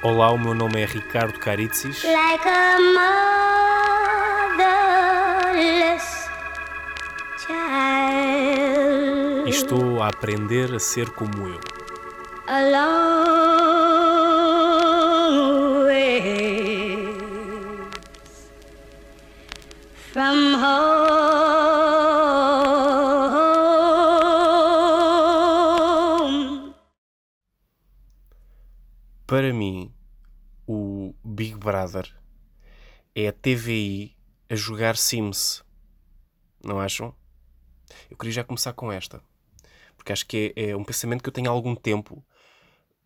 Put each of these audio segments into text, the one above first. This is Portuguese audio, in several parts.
Olá, o meu nome é Ricardo Caritzis. like a motherless child. E estou a aprender a ser como eu. A long way from home. Para mim, É a TVI a jogar Sims. Não acham? Eu queria já começar com esta. Porque acho que é, é um pensamento que eu tenho há algum tempo.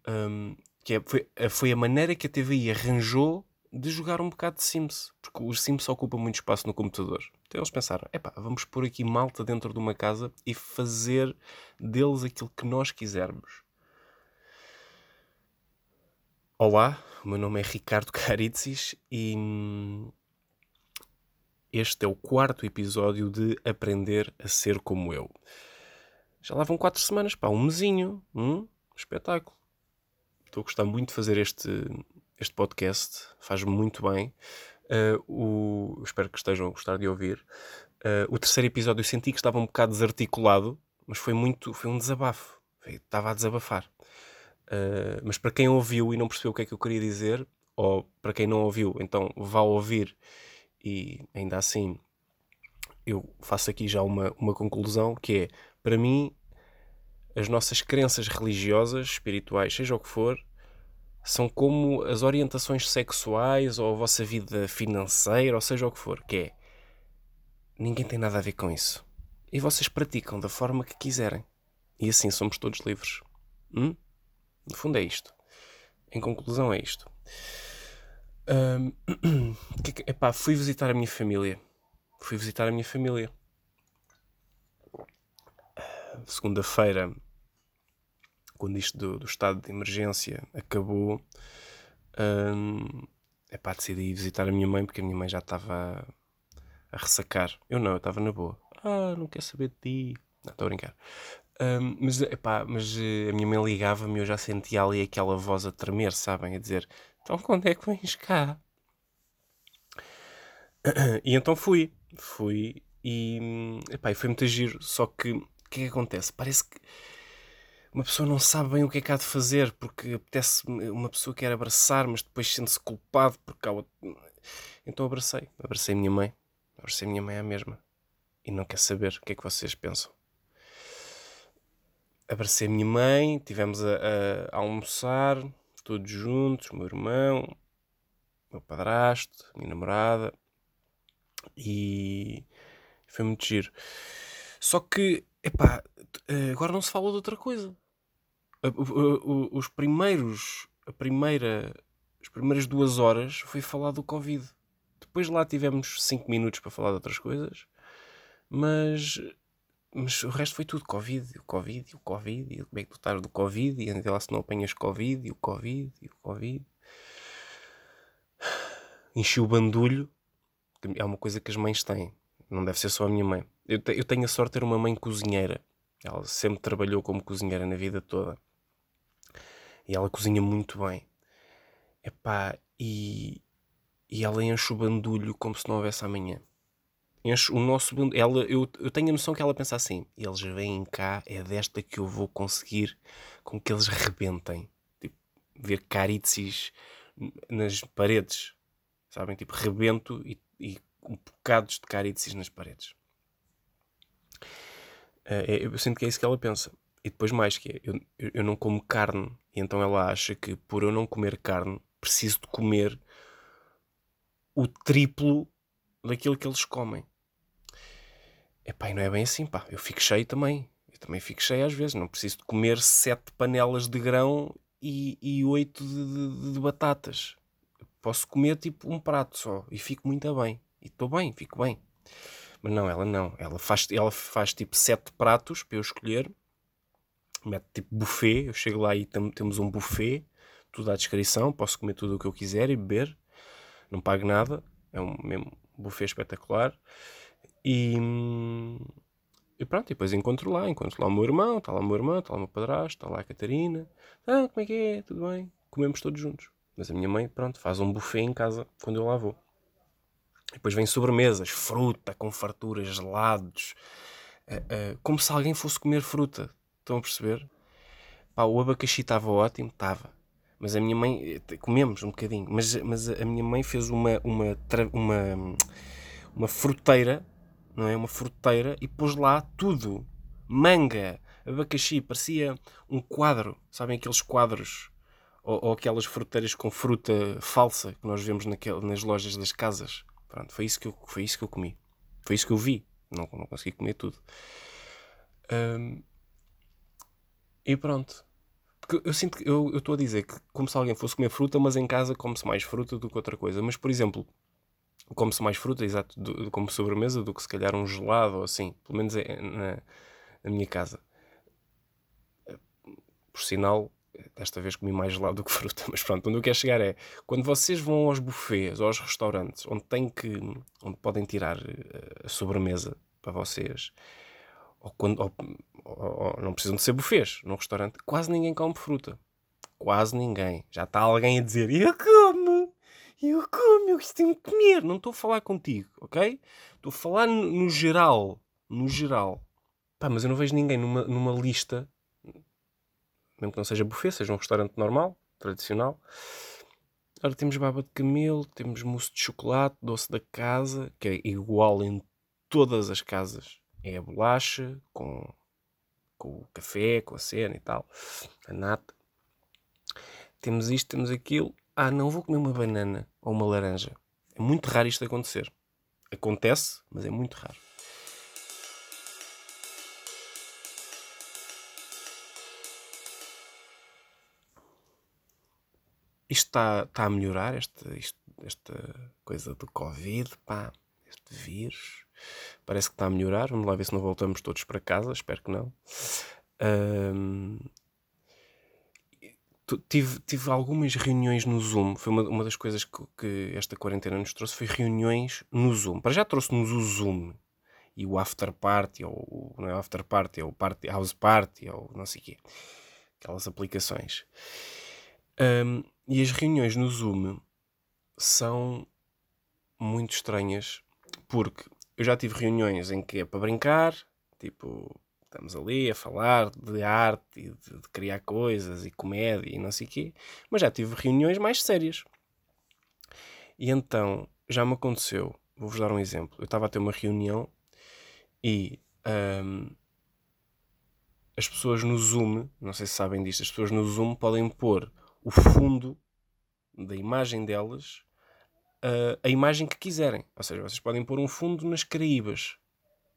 hum, que é- foi, foi a maneira que a TVI arranjou de jogar um bocado de Sims. Porque os Sims ocupam muito espaço no computador. Então eles pensaram: epá, vamos pôr aqui malta dentro de uma casa e fazer deles aquilo que nós quisermos. Olá, o meu nome é Ricardo Caritzis e hum, este é o quarto episódio de Aprender a Ser Como Eu. Já lá vão quatro semanas, pá, um mesinho, hum, espetáculo. Estou a gostar muito de fazer este, este podcast, faz-me muito bem. Uh, o, espero que estejam a gostar de ouvir. Uh, o terceiro episódio eu senti que estava um bocado desarticulado, mas foi muito, foi um desabafo. Estava a desabafar. Uh, mas para quem ouviu e não percebeu o que é que eu queria dizer, ou para quem não ouviu, então vá ouvir e ainda assim eu faço aqui já uma, uma conclusão que é, para mim, as nossas crenças religiosas, espirituais, seja o que for, são como as orientações sexuais ou a vossa vida financeira, ou seja o que for, que é ninguém tem nada a ver com isso. E vocês praticam da forma que quiserem. E assim somos todos livres. Hum? No fundo é isto. Em conclusão é isto. Que é epá, fui visitar a minha família. Fui visitar a minha família. Segunda-feira, quando isto do, do estado de emergência acabou, ahm, epá, decidi visitar a minha mãe porque a minha mãe já estava a ressacar. Eu não, eu estava na boa. Ah, não quer saber de ti. Não, estou a brincar. Ahm, mas, epá, mas eh, a minha mãe ligava-me e eu já sentia ali aquela voz a tremer, sabem? A dizer: Então quando é que vens cá? E então fui. Fui e, epá, e foi muito giro. Só que o que é que acontece? Parece que uma pessoa não sabe bem o que é que há de fazer porque apetece uma pessoa quer abraçar, mas depois sente-se culpado porque há outra... Então abracei. Abracei a minha mãe. Abracei a minha mãe à mesma. E não quer saber o que é que vocês pensam abracei a minha mãe, tivemos a, a- almoçar, todos juntos, meu irmão, meu padrasto, minha namorada, e foi muito giro. Só que, epá, eh, agora não se fala de outra coisa. Os primeiros, a primeira, as primeiras duas horas foi falar do Covid. Depois lá tivemos cinco minutos para falar de outras coisas, mas mas o resto foi tudo Covid, o Covid, o Covid, e como é que tu estás do Covid, e anda lá se não apanhas Covid, e o Covid, e o Covid. Enchi o bandulho, é uma coisa que as mães têm, não deve ser só a minha mãe. Eu, te- eu tenho a sorte de ter uma mãe cozinheira, ela sempre trabalhou como cozinheira na vida toda, e ela cozinha muito bem. Epá, e, e ela enche o bandulho como se não houvesse amanhã enche o nosso bando- ela eu, eu tenho a noção que ela pensa assim eles vêm cá é desta que eu vou conseguir com que eles rebentem. Tipo, ver caritzes n- nas paredes sabem? Tipo rebento e, e com bocados de caritzes nas paredes. Eh, eu sinto que é isso que ela pensa. E depois mais que é eu, eu não como carne e então ela acha que por eu não comer carne preciso de comer o triplo daquilo que eles comem Epá, e não é bem assim, pá. Eu fico cheio também. Eu também fico cheio às vezes. Não preciso de comer sete panelas de grão e, e oito de, de- de batatas. Posso comer tipo um prato só e fico muito bem. E estou bem, fico bem. Mas não, ela não. Ela faz, ela faz tipo sete pratos para eu escolher. Mete tipo buffet. Eu chego lá e tem- temos um buffet. Tudo à descrição. Posso comer tudo o que eu quiser e beber. Não pago nada. É um mesmo buffet espetacular. E, hum, e pronto, e depois encontro lá, encontro lá o meu irmão, está lá o meu irmão, está lá o meu padrasto, está lá a Catarina. Ah, como é que é? Tudo bem? Comemos todos juntos. Mas a minha mãe, pronto, faz um buffet em casa quando eu lá vou. E depois vem sobremesas, fruta com farturas, gelados, uh, uh, como se alguém fosse comer fruta. Estão a perceber? Pá, o abacaxi estava ótimo, estava. Mas a minha mãe, eh, comemos um bocadinho, mas, mas a minha mãe fez uma, uma, uma, uma fruteira, não é? Uma fruteira e pôs lá tudo. Manga, abacaxi, parecia um quadro. Sabem aqueles quadros ou, ou, aquelas fruteiras com fruta falsa que nós vemos naquel, nas lojas das casas. Pronto, foi isso que eu, foi isso que eu comi. Foi isso que eu vi. Não, não consegui comer tudo. E pronto. Porque eu sinto que eu estou a dizer que como se alguém fosse comer fruta, mas em casa come-se mais fruta do que outra coisa. Mas, por exemplo, come-se mais fruta, exato, do, como sobremesa, do que se calhar um gelado ou assim. Pelo menos é na, na minha casa. Por sinal, desta vez comi mais gelado do que fruta, mas pronto, onde eu quero chegar é quando vocês vão aos buffets ou aos restaurantes onde têm que onde podem tirar eh, a sobremesa para vocês, ou, quando, ou, ou, ou não precisam de ser buffets num restaurante, quase ninguém come fruta. Quase ninguém. Já está alguém a dizer eu como, eu como, eu costumo comer. Não estou a falar contigo, ok? Estou a falar no, geral. No geral. Pá, mas eu não vejo ninguém numa, numa lista mesmo que não seja buffet, seja um restaurante normal, tradicional. Ora, temos baba de camelo, temos mousse de chocolate, doce da casa, que é igual em todas as casas. É a bolacha com, com o café, com a cena e tal, a nata. Temos isto, temos aquilo. Ah, não vou comer uma banana ou uma laranja. É muito raro isto acontecer. Acontece, mas é muito raro. Isto está, está a melhorar, esta, isto, esta coisa do Covid, pá, este vírus. Parece que está a melhorar. Vamos lá ver se não voltamos todos para casa. Espero que não. Um, tive, tive algumas reuniões no Zoom. Foi uma, uma das coisas que, que, esta quarentena nos trouxe. Foi reuniões no Zoom. Para já trouxe-nos o Zoom e o After Party, ou não é After Party, é o party, House Party, ou não sei o quê. Aquelas aplicações. Um, e as reuniões no Zoom são muito estranhas porque eu já tive reuniões em que é para brincar, tipo, estamos ali a falar de arte e de, de criar coisas e comédia e não sei o quê, mas já tive reuniões mais sérias. E então já me aconteceu, vou-vos dar um exemplo. Eu estava a ter uma reunião e um, as pessoas no Zoom, não sei se sabem disto, as pessoas no Zoom podem pôr o fundo da imagem delas uh, a imagem que quiserem. Ou seja, vocês podem pôr um fundo nas Caraíbas.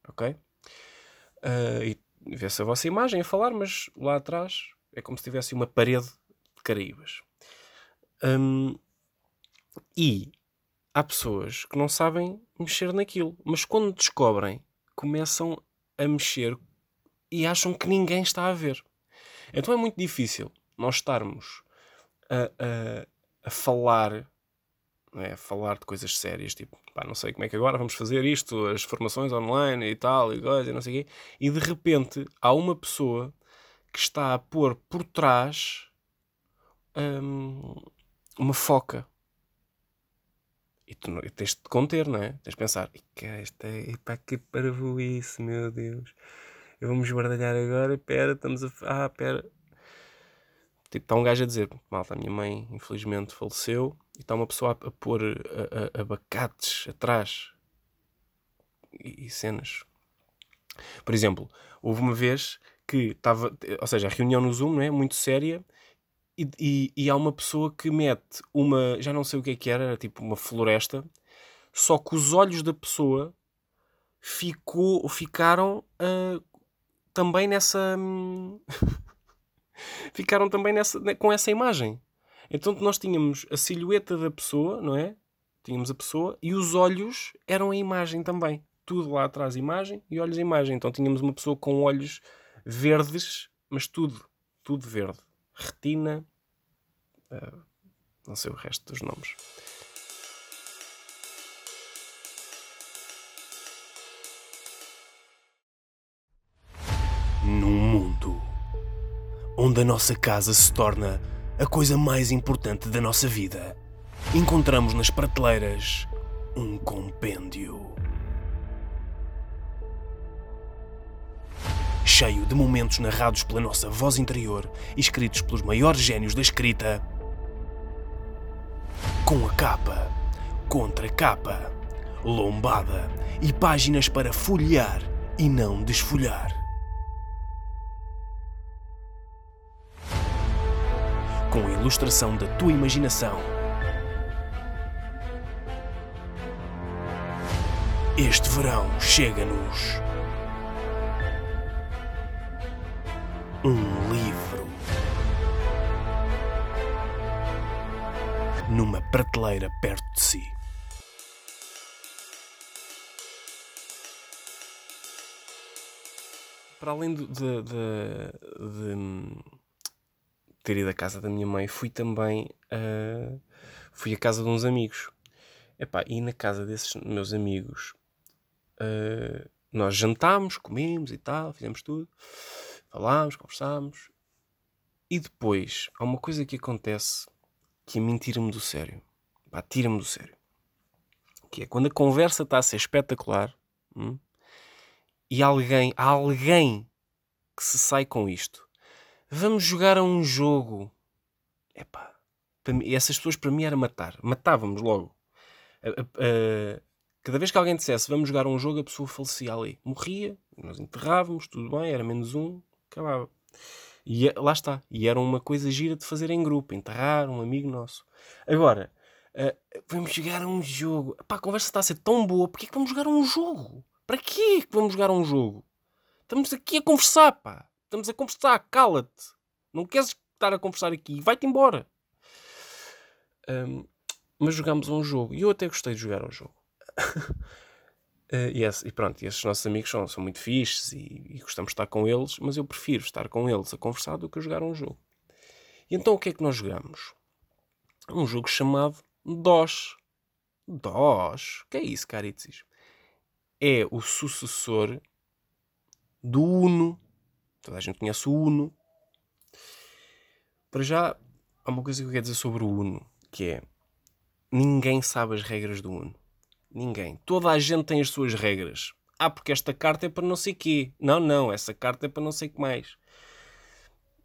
Ok? Uh, e vê-se a vossa imagem a falar, mas lá atrás é como se tivesse uma parede de Caraíbas. Um, e há pessoas que não sabem mexer naquilo, mas quando descobrem, começam a mexer e acham que ninguém está a ver. Então é muito difícil nós estarmos a, a, a falar, é? falar de coisas sérias, tipo, pá, não sei como é que agora vamos fazer isto, as formações online e tal, e coisa, e não sei o quê, e de repente há uma pessoa que está a pôr por trás hum, uma foca. E tu e tens de conter, não é? Tens de pensar, que esta pá, que parvoíce, meu Deus. Eu vamos guardalhar agora, pera, estamos a. Ah, pera. Tipo, está um gajo a dizer, malta, a minha mãe infelizmente faleceu e está uma pessoa a, pôr abacates atrás e, e, cenas. Por exemplo, houve uma vez que estava, ou seja, a reunião no Zoom, não é? Muito séria e, e, e, há uma pessoa que mete uma, já não sei o que é que era, era tipo uma floresta, só que os olhos da pessoa ficou, ficaram uh, também nessa. Ficaram também nessa, com essa imagem. Então nós tínhamos a silhueta da pessoa, não é? Tínhamos a pessoa e os olhos eram a imagem também. Tudo lá atrás, imagem e olhos, imagem. Então tínhamos uma pessoa com olhos verdes, mas tudo, tudo verde. Retina, uh, não sei o resto dos nomes. Num mundo onde a nossa casa se torna a coisa mais importante da nossa vida, encontramos nas prateleiras um compêndio. Cheio de momentos narrados pela nossa voz interior e escritos pelos maiores génios da escrita. Com a capa, contra capa, lombada e páginas para folhear e não desfolhar. Com a ilustração da tua imaginação. Este verão chega-nos um livro numa prateleira perto de si. Para além de, de, de, de ter ido à casa da minha mãe, fui também uh, fui à casa de uns amigos. Epá, e na casa desses meus amigos uh, nós jantámos, comemos e tal, fizemos tudo, falámos, conversámos. E depois há uma coisa que acontece que a mim tira-me do sério. Tira-me do sério. Que é quando a conversa está a ser espetacular hum, e alguém, há alguém que se sai com isto. Vamos jogar a um jogo. Epá, mim, essas pessoas para mim era matar. Matávamos logo. cada vez que alguém dissesse vamos jogar um jogo, a pessoa falecia ali. Morria, nós enterrávamos, tudo bem, era menos um, acabava. E lá está. E era uma coisa gira de fazer em grupo, enterrar um amigo nosso. Agora, uh, vamos jogar um jogo. Pá, a conversa está a ser tão boa, porque é que vamos jogar um jogo? Para quê que vamos jogar um jogo? Estamos aqui a conversar, pá. Estamos a conversar, cala-te. Não queres estar a conversar aqui, vai-te embora. Um, mas jogámos um jogo e eu até gostei de jogar ao jogo. Uh, e, esse, e, pronto, esses nossos amigos são, são muito fixes e, e, gostamos de estar com eles, mas eu prefiro estar com eles a conversar do que a jogar um jogo. E então o que é que nós jogamos? Um jogo chamado DOS. DOS? O que é isso, caritzis? É o sucessor do Uno. Toda a gente conhece o Uno. Para já, há uma coisa que eu quero dizer sobre o Uno, que é ninguém sabe as regras do Uno Ninguém. Toda a gente tem as suas regras. Ah, porque esta carta é para não sei quê. Não, não, essa carta é para não sei que mais.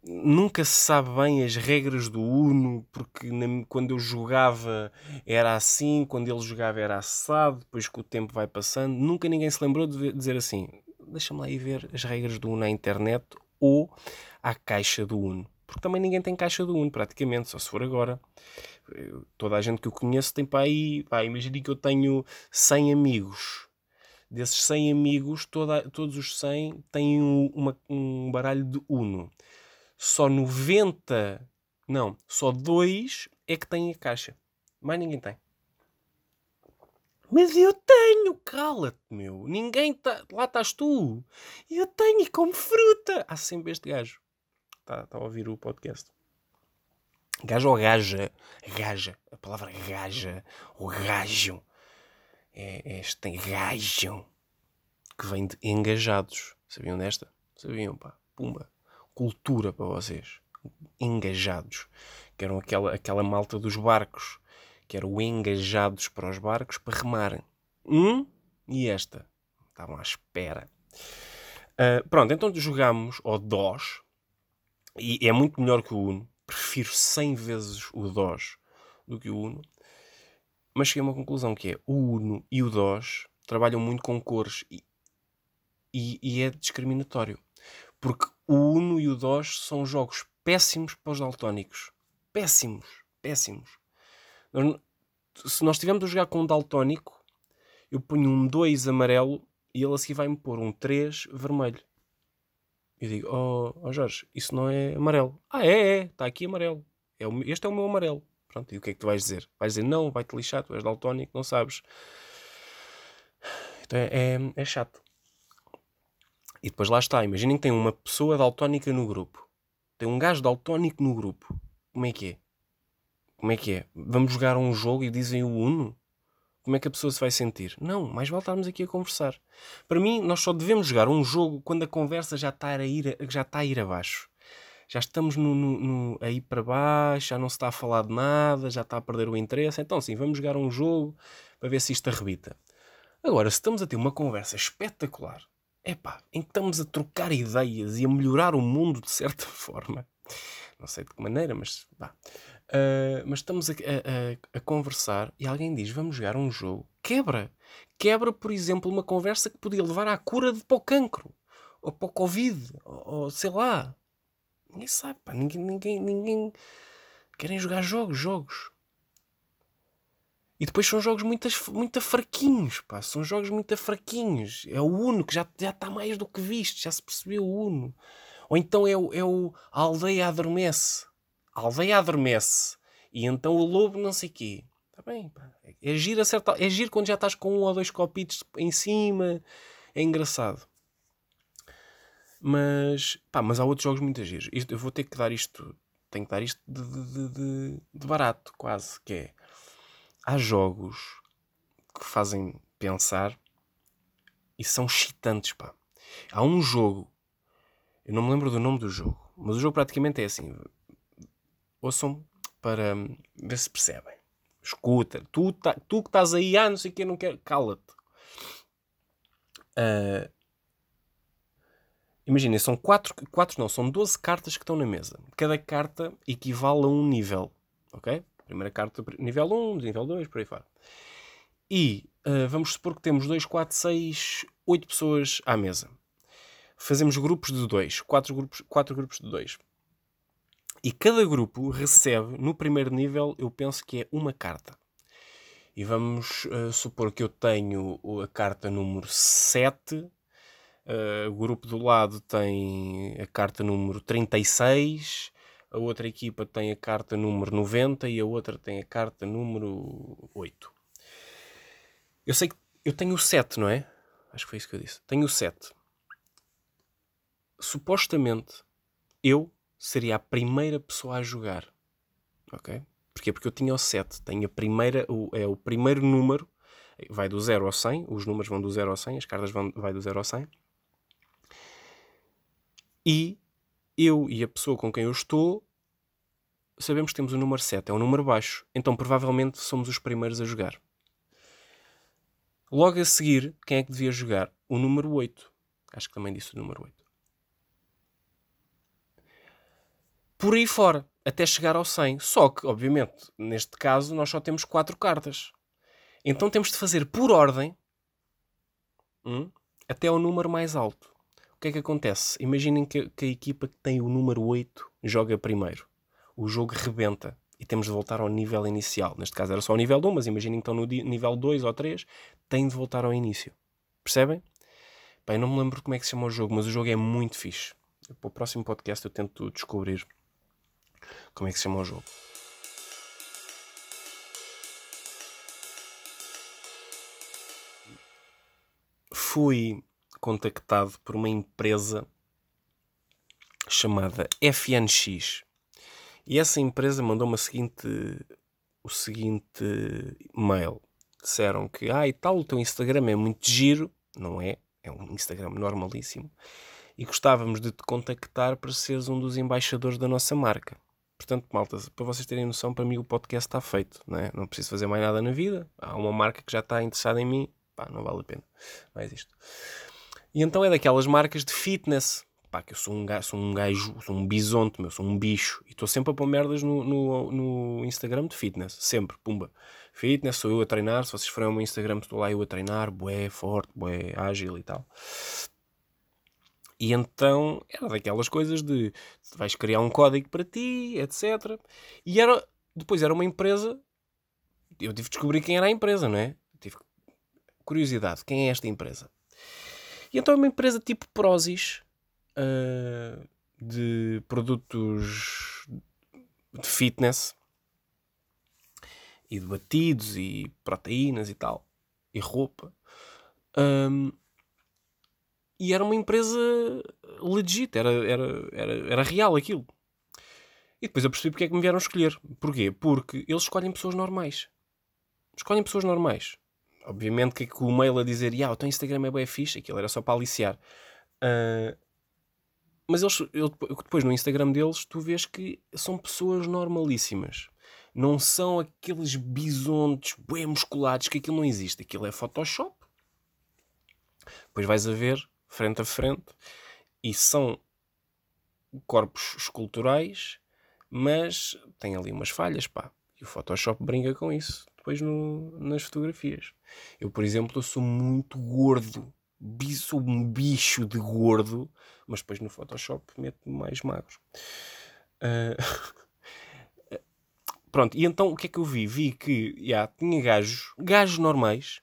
Nunca se sabe bem as regras do Uno, porque na, quando eu jogava era assim, quando ele jogava era assado, depois que o tempo vai passando, nunca ninguém se lembrou de dizer assim: deixa-me lá ir ver as regras do Uno na internet ou à caixa do Uno. Porque também ninguém tem caixa do Uno, praticamente, só se for agora toda a gente que eu conheço tem para aí, pá, imagine que eu tenho 100 amigos. Desses 100 amigos, toda, todos os 100 têm um, uma, um baralho de Uno. Só 90, não, só dois é que têm a caixa. Mais ninguém tem. Mas eu tenho, cala-te, meu. Ninguém tá. Lá estás tu. Eu tenho e como fruta. Há sempre este gajo. Está tá a ouvir o podcast. Gajo ou gaja? Gaja. A palavra gaja ou gajo é, é este gajo que vem de engajados. Sabiam desta? Sabiam, pá. Pumba. Cultura para vocês. Engajados. Que eram aquela, aquela malta dos barcos. Que eram engajados para os barcos para remarem. Um e esta. Estavam à espera. Uh, pronto, então jogámos ao DOS. E é muito melhor que o Uno prefiro 100 vezes o DOS do que o Uno. Mas cheguei a uma conclusão que é o Uno e o DOS trabalham muito com cores e, e, e é discriminatório. Porque o Uno e o DOS são jogos péssimos para os daltónicos. Péssimos, péssimos. Se nós estivermos a jogar com um daltónico, eu ponho um 2 amarelo e ele a seguir vai-me pôr um 3 vermelho. Eu digo, oh, oh Jorge, isso não é amarelo. Ah, é, é, está aqui amarelo. É o, este é o meu amarelo. Pronto, e o que é que tu vais dizer? Vais dizer, não, vai-te lixar, tu és daltónico, não sabes. Então é, é, é chato. E depois lá está, imaginem que tem uma pessoa daltónica no grupo. Tem um gajo daltónico no grupo. Como é que é? Como é que é? Vamos jogar um jogo e dizem o Uno? como é que a pessoa se vai sentir? Não, mais vale estarmos aqui a conversar. Para mim, nós só devemos jogar um jogo quando a conversa já está a ir, já está a ir abaixo. já estamos no, no, no, aí para baixo, já não se está a falar de nada, já está a perder o interesse. Então, sim, vamos jogar um jogo para ver se isto arrebita. Agora, se estamos a ter uma conversa espetacular, epá, em que estamos a trocar ideias e a melhorar o mundo de certa forma, não sei de que maneira, mas vá. Uh, mas estamos a, a, a, conversar e alguém diz: Vamos jogar um jogo. Quebra. Quebra, por exemplo, uma conversa que podia levar à cura de, para o cancro, ou para o Covid, ou, ou sei lá. Ninguém sabe, pá. Ninguém, ninguém, ninguém. Querem jogar jogos, jogos. E depois são jogos muito, muito fraquinhos, pá. São jogos muito fraquinhos. É o Uno que já, está mais do que visto, já se percebeu o Uno. Ou então é o, é o aldeia adormece. A aldeia adormece. E então o lobo não sei quê. Está bem, pá. É giro, a certa, é giro quando já estás com um ou dois copitos em cima. É engraçado. Mas, pá, mas há outros jogos muito giros. eu vou ter que dar isto, tenho que dar isto de, de, de, de barato, quase. Que é, há jogos que fazem pensar e são excitantes, pá. Há um jogo, eu não me lembro do nome do jogo, mas o jogo praticamente é assim. Ouçam para ver se percebem. Escuta, tu, tá, tu que estás aí, ah, não sei o que, não quero, cala-te. Uh, Imaginem, são quatro, quatro não, são 12 cartas que estão na mesa. Cada carta equivale a um nível, ok? Primeira carta, nível 1, nível 2, por aí fora. E uh, vamos supor que temos 2, 4, 6, 8 pessoas à mesa. Fazemos grupos de 2, 4 grupos, quatro grupos de 2. E cada grupo recebe, no primeiro nível, eu penso que é uma carta. E vamos uh, supor que eu tenho a carta número 7 Uh, o grupo do lado tem a carta número 36, a outra equipa tem a carta número 90 e a outra tem a carta número 8. Eu sei que eu tenho o 7, não é? Acho que foi isso que eu disse. Tenho o 7. Supostamente eu seria a primeira pessoa a jogar. Ok? Porquê? Porque eu tinha o 7. Tenho a primeira, o, é o primeiro número, vai do 0 ao 100, os números vão do 0 ao 100, as cartas vão vai do 0 ao 100 e eu e a pessoa com quem eu estou sabemos que temos o número 7, é um número baixo, então provavelmente somos os primeiros a jogar. Logo a seguir, quem é que devia jogar? O número 8. Acho que também disse o número 8. Por aí fora, até chegar ao 100. Só que, obviamente, neste caso, nós só temos 4 cartas. Então temos de fazer por ordem hum, até ao número mais alto que é que acontece? Imaginem que, que, a equipa que tem o número 8 joga primeiro. O jogo rebenta e temos de voltar ao nível inicial. Neste caso era só o nível 1, mas imaginem que estão no nível 2 ou 3, têm de voltar ao início. Percebem? Bem, não me lembro como é que se chama o jogo, mas o jogo é muito fixe. Para o próximo podcast eu tento descobrir como é que se chama o jogo. Fui contactado por uma empresa chamada FNX. E essa empresa mandou-me o seguinte mail. Disseram que, ah, e tal, o teu Instagram é muito giro. Não é, é um Instagram normalíssimo. E gostávamos de te contactar para seres um dos embaixadores da nossa marca. Portanto, malta, para vocês terem noção, para mim o podcast está feito. Não, é? não preciso fazer mais nada na vida. Há uma marca que já está interessada em mim. Pá, não vale a pena mais isto. E então é daquelas marcas de fitness. Pá, que eu sou um gajo, sou um, gajo, sou um bisonte, meu, sou um bicho. E estou sempre a pôr merdas no, no, no, Instagram de fitness. Sempre, pumba. Fitness, sou eu a treinar. Se vocês forem ao meu Instagram, estou lá eu a treinar. Bué, forte, bué, ágil e tal. E então era daquelas coisas de vais criar um código para ti, etc. E era, depois era uma empresa. Eu tive de descobrir quem era a empresa, não é? Tive curiosidade, quem é esta empresa? E então é uma empresa tipo Prozis, uh, de produtos de fitness e de batidos e proteínas e tal, e roupa. Um, e era uma empresa legit, era, era, era, era real aquilo. E depois eu percebi porque é que me vieram escolher. Porquê? Porque eles escolhem pessoas normais. Escolhem pessoas normais. Obviamente que, que o mail a dizer, ah, o teu Instagram é bem fixe, aquilo era só para aliciar. Uh, Mas eles, eu, depois no Instagram deles, tu vês que são pessoas normalíssimas. Não são aqueles bisontes bem musculados, que aquilo não existe. Aquilo é Photoshop. Depois vais a ver, frente a frente, e são corpos esculturais, mas tem ali umas falhas, pá. E o Photoshop brinca com isso depois no, nas fotografias. Eu, por exemplo, sou muito gordo. Sou um bicho de gordo, mas depois no Photoshop meto mais magro. Uh... Pronto, e então o que é que eu vi? Vi que já, tinha gajos, gajos normais,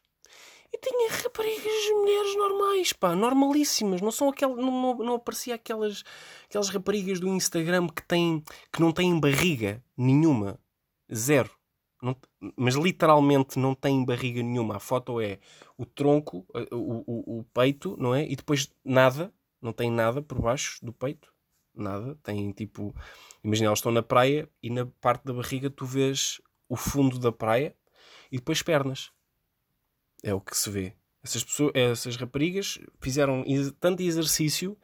tinha raparigas, mulheres normais, pá, normalíssimas. Não são aquelas, não, não, não aparecia aquelas, aquelas raparigas do Instagram que, têm, que não têm barriga nenhuma. Zero. Não, mas literalmente não têm barriga nenhuma. A foto é o tronco, o, o, o, peito, não é? E depois nada, não tem nada por baixo do peito, nada. Tem tipo, imagina, elas estão na praia e na parte da barriga tu vês o fundo da praia e depois pernas. É o que se vê. Essas, pessoas, essas raparigas fizeram tanto exercício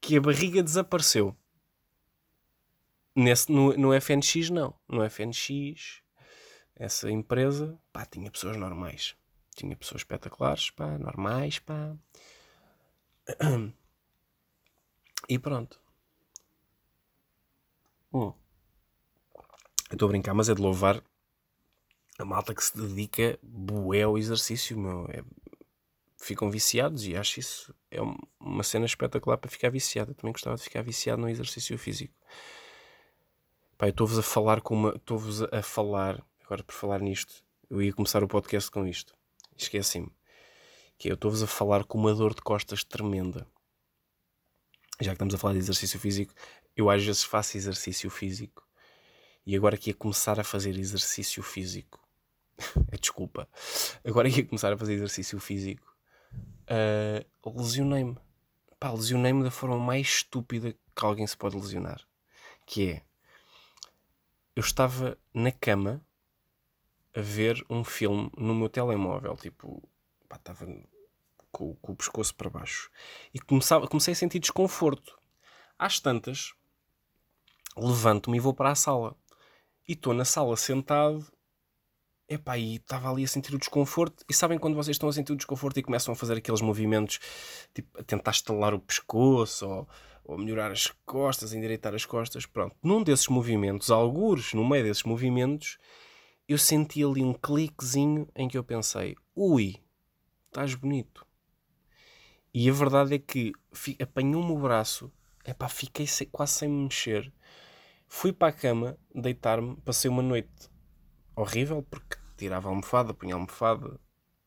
que a barriga desapareceu. Nesse, no, no FNX, não. No FNX, essa empresa, pá, tinha pessoas normais. Tinha pessoas espetaculares, pá, normais, pá. E pronto. Hum. Estou a brincar, mas é de louvar a malta que se dedica bué ao exercício, meu. É, ficam viciados e acho isso é uma cena espetacular para ficar viciado. Eu também gostava de ficar viciado no exercício físico. Pá, eu estou-vos a falar com uma. Estou-vos a falar, agora por falar nisto, eu ia começar o podcast com isto. Esqueci-me. Que é, eu estou-vos a falar com uma dor de costas tremenda. Já que estamos a falar de exercício físico, eu às vezes faço exercício físico e agora que ia começar a fazer exercício físico desculpa. Agora ia começar a fazer exercício físico. Uh, lesionei-me. Pá, lesionei-me da forma mais estúpida que alguém se pode lesionar. Que é. Eu estava na cama a ver um filme no meu telemóvel. Tipo, pá, estava com, com o pescoço para baixo. E começava, comecei a sentir desconforto. Às tantas, levanto-me e vou para a sala. E estou na sala sentado Epá, e estava ali a sentir o desconforto. E sabem quando vocês estão a sentir o desconforto e começam a fazer aqueles movimentos, tipo, a tentar estalar o pescoço ou, ou melhorar as costas, endireitar as costas? Pronto. Num desses movimentos, algures, no meio desses movimentos, eu senti ali um cliquezinho em que eu pensei: ui, estás bonito. E a verdade é que apanhou-me o braço, epá, fiquei quase sem me mexer. Fui para a cama, deitar-me, passei uma noite horrível, porque tirava a almofada, punha a almofada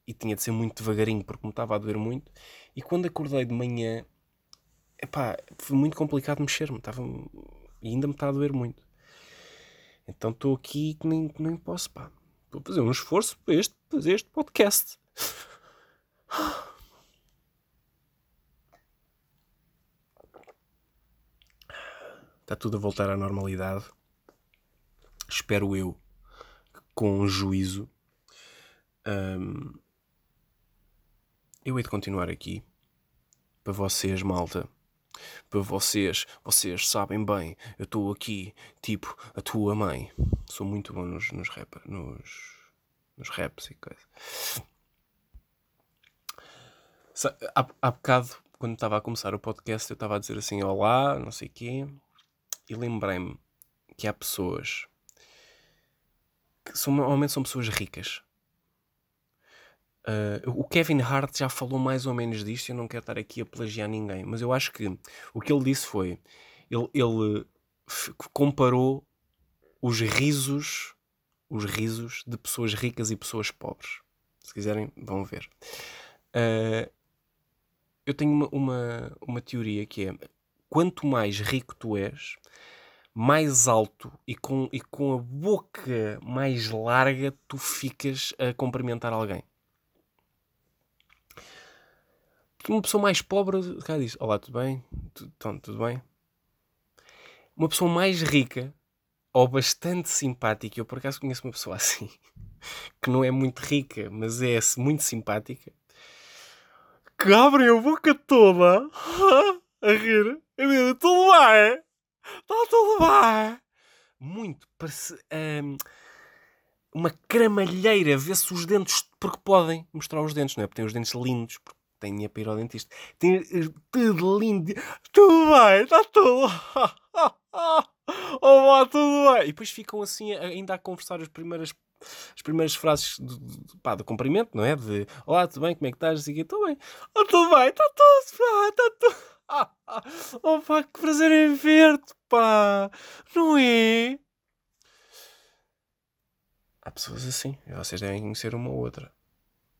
e tinha de ser muito devagarinho porque me estava a doer muito. E quando acordei de manhã, epá, foi muito complicado mexer-me, estava e ainda me está a doer muito. Então estou aqui que nem, que nem posso, pá. A fazer um esforço para este, fazer este podcast. Está tudo a voltar à normalidade. Espero eu com juízo. Um, eu hei de continuar aqui para vocês, malta. Para vocês, vocês sabem bem, eu estou aqui, tipo a tua mãe. Sou muito bom nos, nos, rap, nos, nos raps e coisa. Há, há bocado, quando estava a começar o podcast, eu estava a dizer assim: Olá, não sei o quê, e lembrei-me que há pessoas que são, normalmente são pessoas ricas. Uh, o Kevin Hart já falou mais ou menos disto. Eu não quero estar aqui a plagiar ninguém, mas eu acho que o que ele disse foi: ele, ele comparou os risos, os risos de pessoas ricas e pessoas pobres. Se quiserem, vão ver. Uh, eu tenho uma, uma, uma teoria que é: quanto mais rico tu és, mais alto e com, e com a boca mais larga tu ficas a cumprimentar alguém. Uma pessoa mais pobre, cara diz: Olá, tudo bem? Tudo, então, tudo bem? Uma pessoa mais rica ou bastante simpática, eu por acaso conheço uma pessoa assim, que não é muito rica, mas é muito simpática, que abrem a boca toda a rir Emília, tudo bem? Está tudo bem? Muito, parece hum, uma cramalheira, vê-se os dentes, porque podem mostrar os dentes, não é? Porque têm os dentes lindos, porque têm dinheiro para ir ao dentista. Tem eh, tudo lindo, tudo bem, está tudo. Oh, vá, tudo bem. E depois ficam assim, ainda a conversar as primeiras as primeiras frases de, de, pá, cumprimento, não é? De Olá, tudo bem? Como é que estás? Estou bem. Oh, tudo bem, está tudo, está tudo. Oh pá, que prazer em ver-te, pá. Não é? Há pessoas assim. E vocês devem conhecer uma ou outra.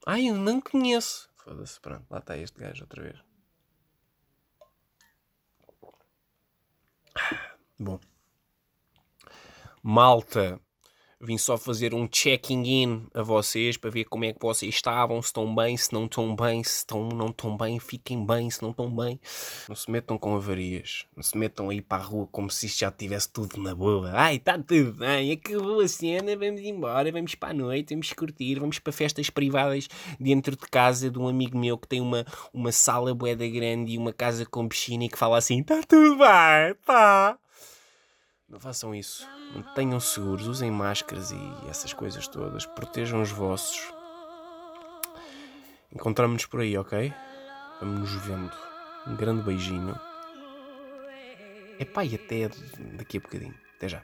Ai, eu não conheço. Foda-se, pronto. Lá está este gajo outra vez. Bom. Malta Vim só fazer um checking-in a vocês para ver como é que vocês estavam, se estão bem, se não estão bem, se estão não estão bem, fiquem bem, se não estão bem. Não se metam com avarias, não se metam aí para a rua como se isto já tivesse tudo na boa. Ai, está tudo bem, acabou a cena, vamos embora, vamos para a noite, vamos curtir, vamos para festas privadas dentro de casa de um amigo meu que tem uma, uma sala boeda grande e uma casa com piscina e que fala assim: está tudo bem, está. Não façam isso. Mantenham-se seguros, usem máscaras e essas coisas todas. Protejam os vossos. Encontramos-nos por aí, ok? Vamos nos vendo. Um grande beijinho. Epá, e até daqui a bocadinho. Até já.